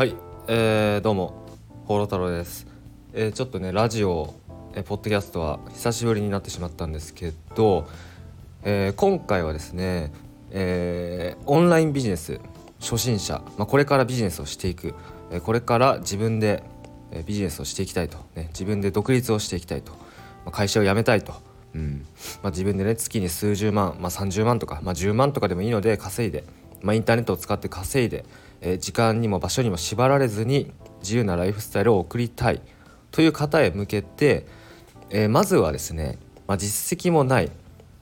はい、えー、どうも。ホロ太郎です、えー、ちょっとねラジオ、えー、ポッドキャストは久しぶりになってしまったんですけど、えー、今回はですね、えー、オンラインビジネス初心者、まあ、これからビジネスをしていく、えー、これから自分で、え、ビジネスをしていきたいと、ね、自分で独立をしていきたいと、まあ、会社を辞めたいと、うん。まあ、自分でね月に数十万、まあ、30万とか、まあ、10万とかでもいいので稼いで、まあ、インターネットを使って稼いで、えー、時間にも場所にも縛られずに自由なライフスタイルを送りたい。という方へ向けて、えー、まずはですね、まあ、実績もない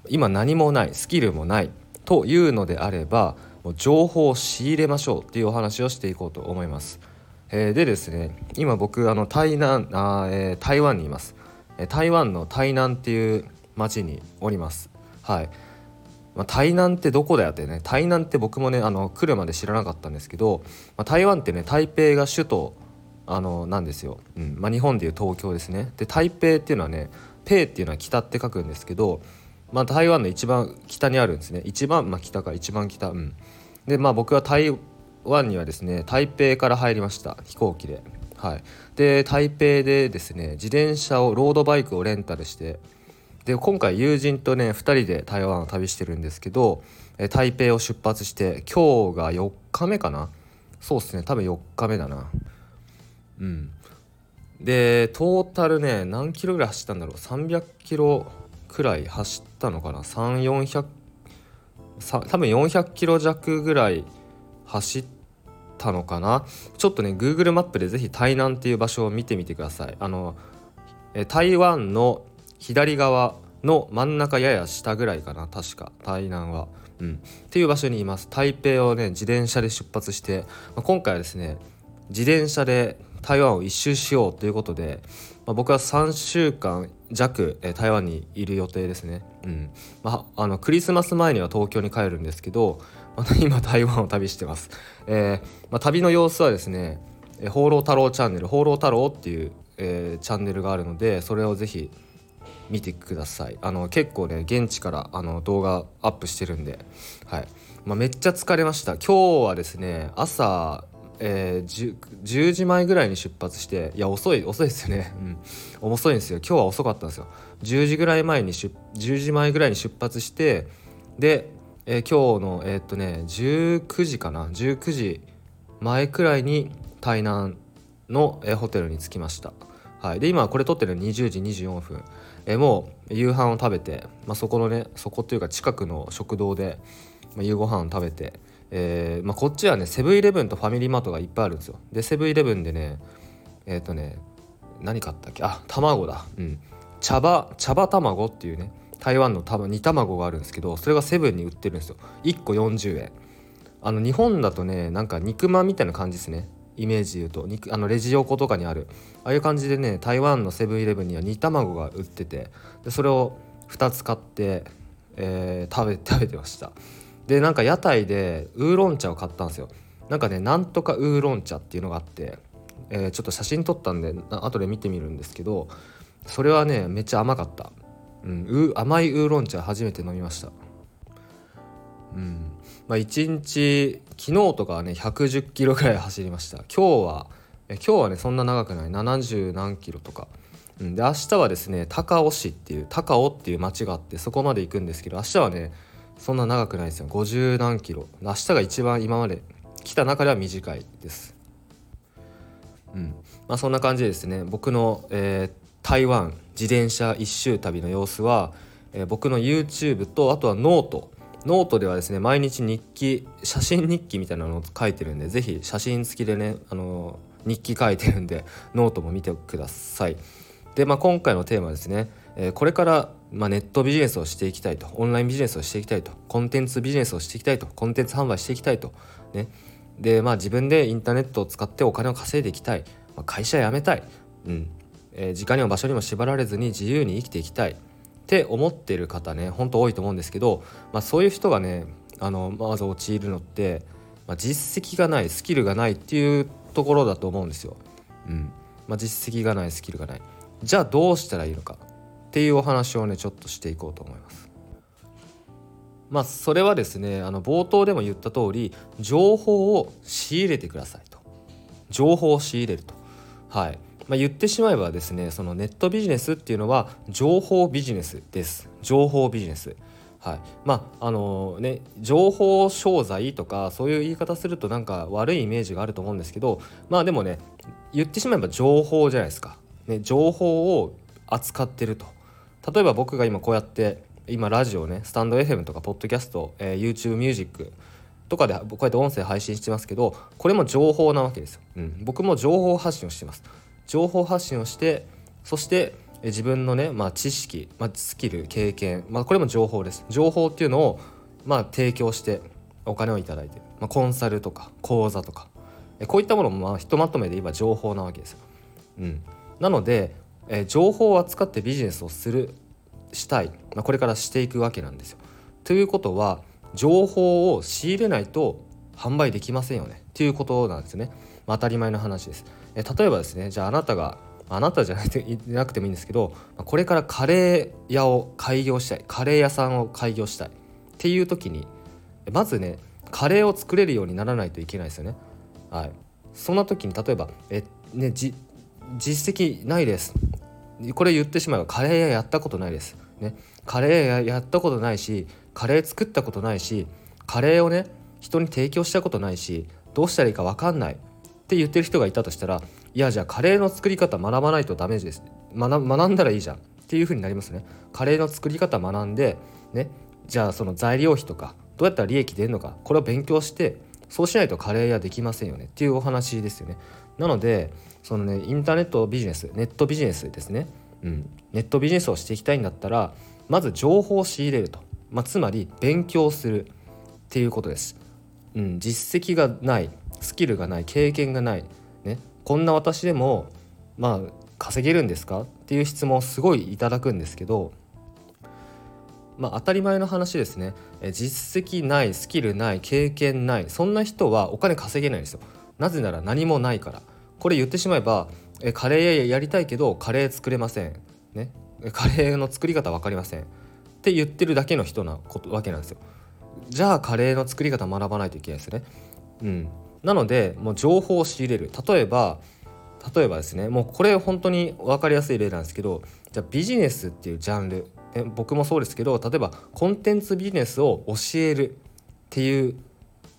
今何もないスキルもないというのであればもう情報を仕入れましょうっていうお話をしていこうと思います。えー、でですね今僕あの台南あ、えー、台湾にいます、台湾の台南っていう町におります。はい。まあ、台南ってどこだよってね台南って僕もねあの来るまで知らなかったんですけど、まあ、台湾ってね台北が首都あのなんですよ、うん。まあ、日本でいう東京ですね。で台北っていうのはねペイっていうのは北って書くんですけど、まあ、台湾の一番北にあるんですね。一番、まあ、北か一番北。うん。でまあ僕は台湾にはですね台北から入りました。飛行機で。はい。で台北でですね自転車をロードバイクをレンタルしてで今回友人とね2人で台湾を旅してるんですけど、え台北を出発して今日が4日目かな？そうっすね。多分4日目だな。うん。でトータルね何キロぐらい走ったんだろう？300キロくらい走ったのかな？3400多分400キロ弱ぐらい走ったのかな？ちょっとね Google マップで是非台南っていう場所を見てみてください。あの台湾の左側の真ん中やや下ぐらいかな。確か。台南は。うん、っていう場所にいます。台北をね自転車で出発して、まあ、今回はですね自転車で台湾を一周しようということで、まあ、僕は3週間弱、え台湾にいる予定ですね、うん。まあ、あのクリスマス前には東京に帰るんですけど、まあ、今台湾を旅してます、えーまあ、旅の様子はですね「放浪太郎チャンネル」「放浪太郎」っていう、えー、チャンネルがあるのでそれをぜひ見てください。あの結構ね現地からあの動画アップしてるんで、はい。まあ、めっちゃ疲れました。今日はですね朝えー、10, 10, 時前ぐらいに出発していや遅い遅いですよね、うん、遅いんですよ。今日は遅かったんですよ。10時ぐらい前に10時前ぐらいに出発してで、えー、今日のえー、っとね19時かな。19時前くらいに台南の、えー、ホテルに着きました。はい、で今これ撮ってるの20時24分。えもう夕飯を食べて、まあ、そこのねそこというか近くの食堂で、まあ、夕ご飯を食べて、えーまあ、こっちはねセブンイレブンとファミリーマートがいっぱいあるんですよ。でセブンイレブンでねえっ、ー、とね何買ったっけ？あ卵だ。うん。茶葉茶葉卵っていうね台湾の多分煮卵があるんですけどそれがセブンに売ってるんですよ。1個40円。あの日本だとねなんか肉まんみたいな感じですね。イメージで言うとあのレジ横とかにあるああいう感じでね台湾のセブンイレブンには煮卵が売っててでそれを2つ買って、えー、食べ 食べてました。でなんか屋台でウーロン茶を買ったんですよ。なんかねなんとかウーロン茶っていうのがあって、えー、ちょっと写真撮ったんで後で見てみるんですけどそれはねめっちゃ甘かった、うん、甘いウーロン茶初めて飲みました。うん。まあ、1日昨日とかはね110キロぐらい走りました。今日はえ今日はねそんな長くない。70何キロとか、うん、で明日はですね高尾市っていう高尾っていう町があってそこまで行くんですけど明日はねそんな長くないですよ。50何キロ。明日が一番今まで来た中では短いです。うん。まあそんな感じでですね。僕の、えー、台湾自転車一周旅の様子は、えー、僕の YouTube とあとは note note ではですね毎日日記写真日記みたいなのを書いてるんで是非写真付きでねあの日記書いてるんでノートも見てください。で、まあ、今回のテーマですね、えー、これから、まあ、ネットビジネスをしていきたいとオンラインビジネスをしていきたいとコンテンツビジネスをしていきたいとコンテンツ販売していきたいとね。でまあ自分でインターネットを使ってお金を稼いでいきたい、まあ、会社辞めたい、うん。えー、時間にも場所にも縛られずに自由に生きていきたい。って思ってる方ねほんと多いと思うんですけど、まあ、そういう人がねあのまず陥るのって、まあ、実績がないスキルがないっていうところだと思うんですよ。うんまあ、実績がないスキルがないじゃあどうしたらいいのかっていうお話をねちょっとしていこうと思います。まあそれはですねあの冒頭でも言った通り情報を仕入れてくださいと。情報を仕入れると。はいまあ、言ってしまえばですねそのネットビジネスっていうのは情報ビジネスです。情報ビジネス。はい、まああのね情報商材とかそういう言い方するとなんか悪いイメージがあると思うんですけどまあでもね言ってしまえば情報じゃないですか、ね、情報を扱ってると。例えば僕が今こうやって今ラジオねスタンド FM とかポッドキャスト、えー、YouTube ミュージックとかでこうやって音声配信してますけどこれも情報なわけですよ、うん、僕も情報発信をしてます。情報発信をしてそして自分のね、まあ、知識、まあ、スキル経験、まあ、これも情報です。情報っていうのを、まあ、提供してお金を頂いてる、まあ、コンサルとか講座とか。こういったものもまあひとまとめで言えば情報なわけですよ、うん、なので、え、情報を扱ってビジネスをするしたい、まあ、これからしていくわけなんですよ。ということは情報を仕入れないと販売できませんよね。っていうことなんですね、まあ、当たり前の話です。え例えばですねじゃああなたがあなたじゃなくてもいいんですけどこれからカレー屋を開業したいカレー屋さんを開業したいっていう時にまずねカレーを作れるようにならないといけないですよね。はい、そんな時に例えばえ、ね、じ実績ないです。これ言ってしまえばカレー屋やったことないです。ね、カレー屋やったことないしカレー作ったことないしカレーをね人に提供したことないしどうしたらいいか分かんない。って言ってる人がいたとしたらいやじゃあカレーの作り方学ばないとダメです学学んだらいいじゃん。っていう風になりますね。カレーの作り方学んでね。じゃあその材料費とかどうやったら利益出るのかこれを勉強してそうしないとカレー屋できませんよね。っていうお話ですよね。なのでそのねインターネットビジネスネットビジネスですね、うん、ネットビジネスをしていきたいんだったらまず情報を仕入れると、まあ、つまり勉強するっていうことです、うん、実績がない。スキルがない経験がない、ね、こんな私でもまあ稼げるんですか？っていう質問をすごいいただくんですけどまあ当たり前の話ですね。実績ないスキルない経験ないそんな人はお金稼げないんですよ。なぜなら何もないから。これ言ってしまえばえカレーやりたいけどカレー作れません。ね。カレーの作り方分かりません。って言ってるだけの人なことわけなんですよ。じゃあカレーの作り方学ばないといけないですね。うん。なのでもう情報を仕入れる。例えば例えばですねもうこれ本当に分かりやすい例なんですけどじゃあビジネスっていうジャンル、僕もそうですけど例えばコンテンツビジネスを教えるっていう、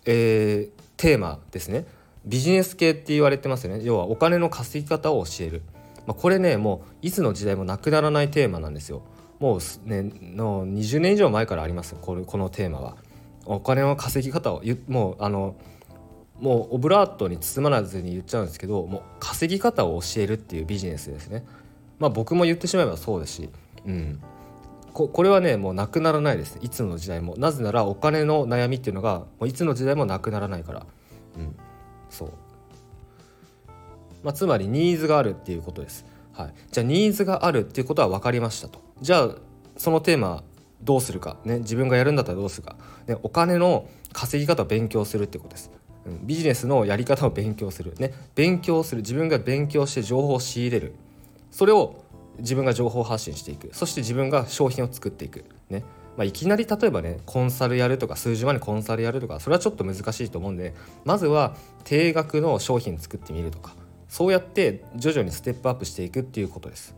えー、テーマですね。ビジネス系って言われてますよね。要はお金の稼ぎ方を教える、まあ、これねもういつの時代もなくならないテーマなんですよ。もうねの20年以上前からあります。これこのテーマは。お金の稼ぎ方をもうあのもうオブラートに包まらずに言っちゃうんですけどもう稼ぎ方を教えるっていうビジネスですね。まあ僕も言ってしまえばそうですし。うん。ここれはねもうなくならないです。いつの時代も。なぜならお金の悩みっていうのがもういつの時代もなくならないから。うん。そう。まあ、つまりニーズがあるっていうことです。はい、じゃあニーズがあるっていうことは分かりましたと。じゃあそのテーマどうするか、ね、自分がやるんだったらどうするか、ね、お金の稼ぎ方を勉強するってことです。ビジネスのやり方を勉強する、ね、勉強する。自分が勉強して情報を仕入れる。それを自分が情報発信していく。そして自分が商品を作っていく、ね。まあ、いきなり例えばねコンサルやるとか数十万にコンサルやるとかそれはちょっと難しいと思うんでまずは定額の商品作ってみるとか。そうやって徐々にステップアップしていくっていうことです。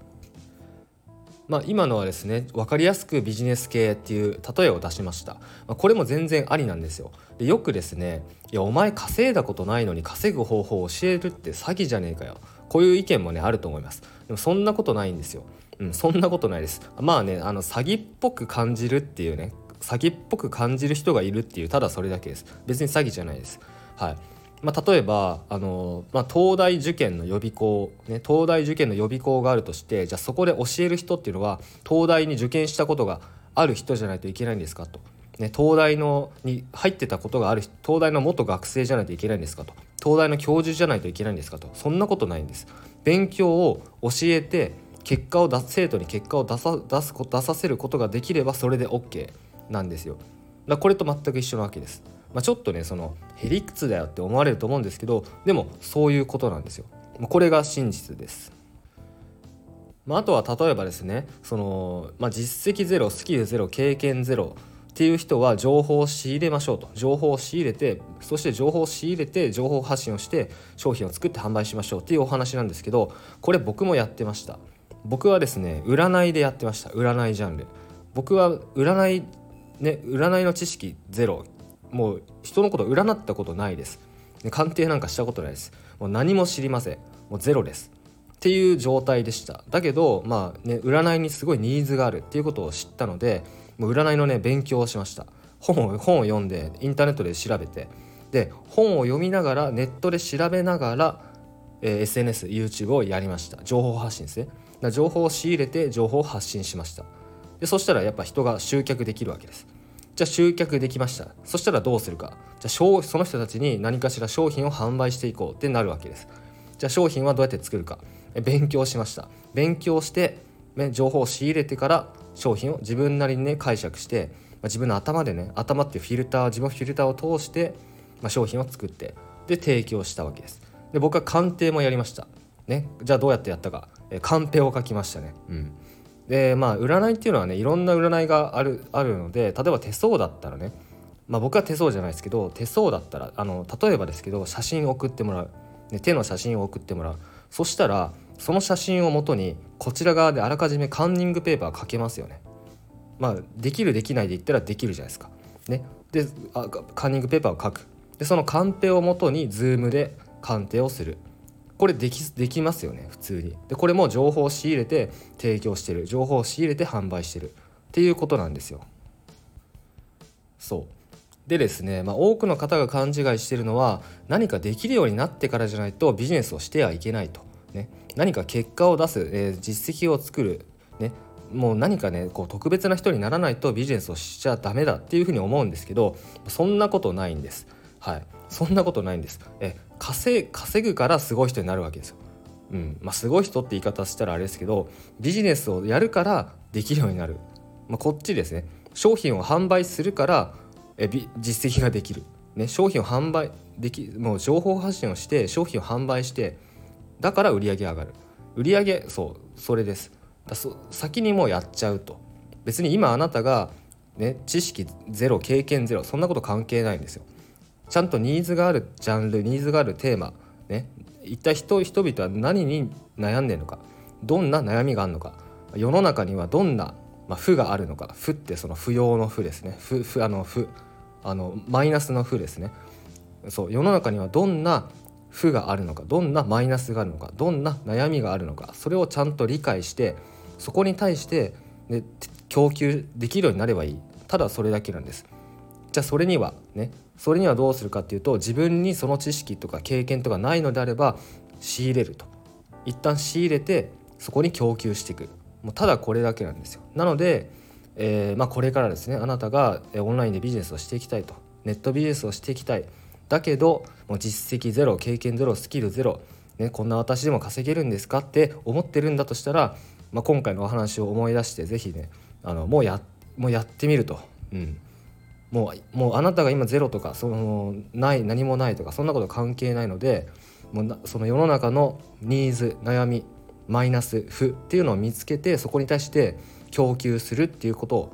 まあ、今のはですね分かりやすくビジネス系っていう例えを出しました、まあ、これも全然ありなんですよ。でよくですねいやお前稼いだことないのに稼ぐ方法を教えるって詐欺じゃねえかよ。こういう意見もねあると思います。でもそんなことないんですよ。うん、そんなことないです。まあねあの詐欺っぽく感じるっていうね詐欺っぽく感じる人がいるっていうただそれだけです。別に詐欺じゃないです。はい。まあ、例えばあの、まあ、東大受験の予備校、ね、東大受験の予備校があるとしてじゃあそこで教える人っていうのは東大に受験したことがある人じゃないといけないんですかと、ね、東大のに入ってたことがある東大の元学生じゃないといけないんですかと。東大の教授じゃないといけないんですかと。そんなことないんです。勉強を教えて結果を出生徒に結果を出さ出す出させることができればそれで OK なんですよ。だこれと全く一緒なわけです。まあ、ちょっとねそのへりくつだよって思われると思うんですけどでもそういうことなんですよ。これが真実です。まあ、あとは例えばですねその、まあ、実績ゼロスキルゼロ経験ゼロっていう人は情報を仕入れましょうと。情報を仕入れてそして情報を仕入れて情報発信をして商品を作って販売しましょうっていうお話なんですけどこれ僕もやってました。僕はですね占いでやってました。占いジャンル。僕は占いね占いの知識ゼロ。もう人のこと占ったことないです。鑑定なんかしたことないです。もう何も知りません。もうゼロです。っていう状態でした。だけどまあね占いにすごいニーズがあるっていうことを知ったのでもう占いのね勉強をしました。本を本を読んでインターネットで調べてで本を読みながらネットで調べながら、えー、SNSYouTube をやりました。情報発信ですね。情報を仕入れて情報を発信しました。でそしたらやっぱ人が集客できるわけです。じゃあ集客できました。そしたらどうするか。じゃあその人たちに何かしら商品を販売していこうってなるわけです。じゃあ商品はどうやって作るか。勉強しました。勉強して、ね、情報を仕入れてから商品を自分なりにね解釈して、まあ、自分の頭でね頭っていうフィルター自分フィルターを通して、まあ、商品を作ってで提供したわけです。で僕は鑑定もやりました。ね。じゃあどうやってやったか、えカンペを書きましたね。うん。でまあ占いっていうのはねいろんな占いがあるあるので例えば手相だったらねまあ僕は手相じゃないですけど手相だったらあの例えばですけど写真を送ってもらう、ね、手の写真を送ってもらう。そしたらその写真をもとにこちら側であらかじめカンニングペーパー書けますよね。まあできるできないで言ったらできるじゃないですか。ね、であカンニングペーパーを書く。でそのカンペをもとに Zoom で鑑定をする。これできできますよね普通に。でこれも情報を仕入れて提供してる。情報を仕入れて販売してる。っていうことなんですよ。そう。でですね、まあ、多くの方が勘違いしてるのは何かできるようになってからじゃないとビジネスをしてはいけないと。ね、何か結果を出す、えー、実績を作る、ね、もう何かねこう特別な人にならないとビジネスをしちゃダメだっていうふうに思うんですけどそんなことないんです。はい、そんなことないんです。え稼稼ぐからすごい人になるわけですよ。うん。まあ、すごい人って言い方したらあれですけどビジネスをやるからできるようになる、まあ、こっちですね。商品を販売するからえ実績ができる、ね、商品を販売できもう情報発信をして商品を販売してだから売り上げ上がる。売り上げそうそれです。だそ先にもうやっちゃうと。別に今あなたがね知識ゼロ経験ゼロそんなこと関係ないんですよ。ちゃんとニーズがあるジャンルニーズがあるテーマね。一体人人々は何に悩んでるのかどんな悩みがあるのか世の中にはどんな、まあ、負があるのか負ってその不要の負ですね。負負あの負あのマイナスの負ですね。そう世の中にはどんな負があるのかどんなマイナスがあるのかどんな悩みがあるのかそれをちゃんと理解してそこに対して、ね、供給できるようになればいい。ただそれだけなんです。じゃあそれにはねそれにはどうするかっていうと自分にその知識とか経験とかないのであれば仕入れると。一旦仕入れてそこに供給していく。もうただこれだけなんですよ。なので、えー、まあ、これからですねあなたがオンラインでビジネスをしていきたいと。ネットビジネスをしていきたい。だけどもう実績ゼロ経験ゼロスキルゼロ、ね、こんな私でも稼げるんですかって思ってるんだとしたら、まあ、今回のお話を思い出して是非ねあのもうやもうやってみると。うん。もうもうあなたが今ゼロとかそのない何もないとかそんなこと関係ないのでもうその世の中のニーズ悩みマイナス負っていうのを見つけてそこに対して供給するっていうことを、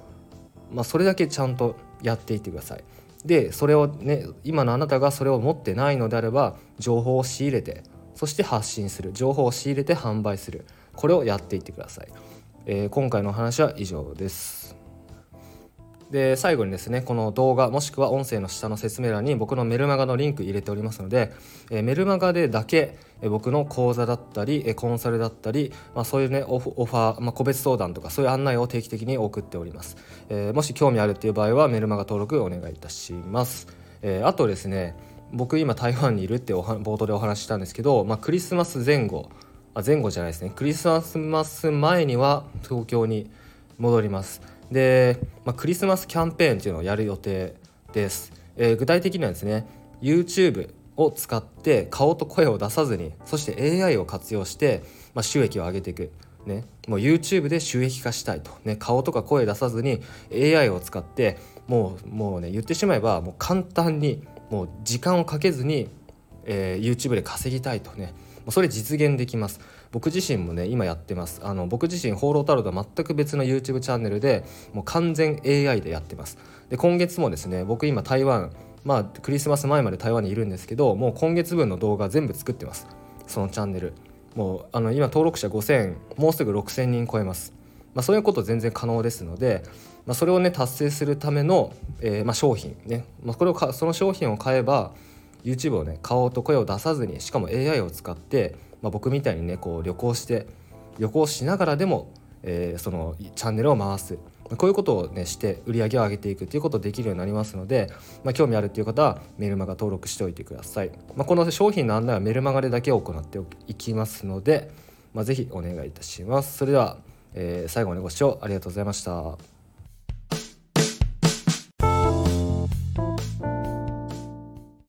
まあ、それだけちゃんとやっていってください。でそれをね今のあなたがそれを持ってないのであれば情報を仕入れてそして発信する。情報を仕入れて販売する。これをやっていってください、えー、今回の話は以上です。で最後にですねこの動画もしくは音声の下の説明欄に僕のメルマガのリンク入れておりますので、え、メルマガでだけ、え、僕の講座だったり、え、コンサルだったり、まあ、そういうねオフオファー、まあ、個別相談とかそういう案内を定期的に送っております、えー、もし興味あるっていう場合はメルマガ登録お願いいたします、えー、あとですね僕今台湾にいるっておは冒頭でお話ししたんですけど、まあ、クリスマス前後あ前後じゃないですね。クリスマス前には東京に戻ります。で、まあ、クリスマスキャンペーンっていうのをやる予定です、えー、具体的にはですね YouTube を使って顔と声を出さずにそして AI を活用して、まあ、収益を上げていく。ね、もう YouTube で収益化したいと、ね、顔とか声出さずに AI を使ってもうもうね言ってしまえばもう簡単にもう時間をかけずに、えー、YouTube で稼ぎたいとね。それ実現できます。僕自身もね今やってます。あの僕自身放浪太郎とは全く別の YouTube チャンネルでもう完全 AI でやってます。で今月もですね僕今台湾まあクリスマス前まで台湾にいるんですけどもう今月分の動画全部作ってます。そのチャンネル。もうあの今登録者5000もうすぐ6000人超えます。まあ、そういうこと全然可能ですので、まあ、それをね達成するための、えー、まあ、商品ね、ま、これをかその商品を買えば YouTube をね顔と声を出さずにしかも AI を使って、まあ、僕みたいにねこう旅行して旅行しながらでも、えー、そのチャンネルを回す。こういうことをねして売り上げを上げていくということできるようになりますので、まあ、興味あるっていう方はメルマガ登録しておいてください、まあ、この商品の案内はメルマガでだけ行っていきますので、まあ、ぜお願いいたします。それでは、えー、最後までご視聴ありがとうございました。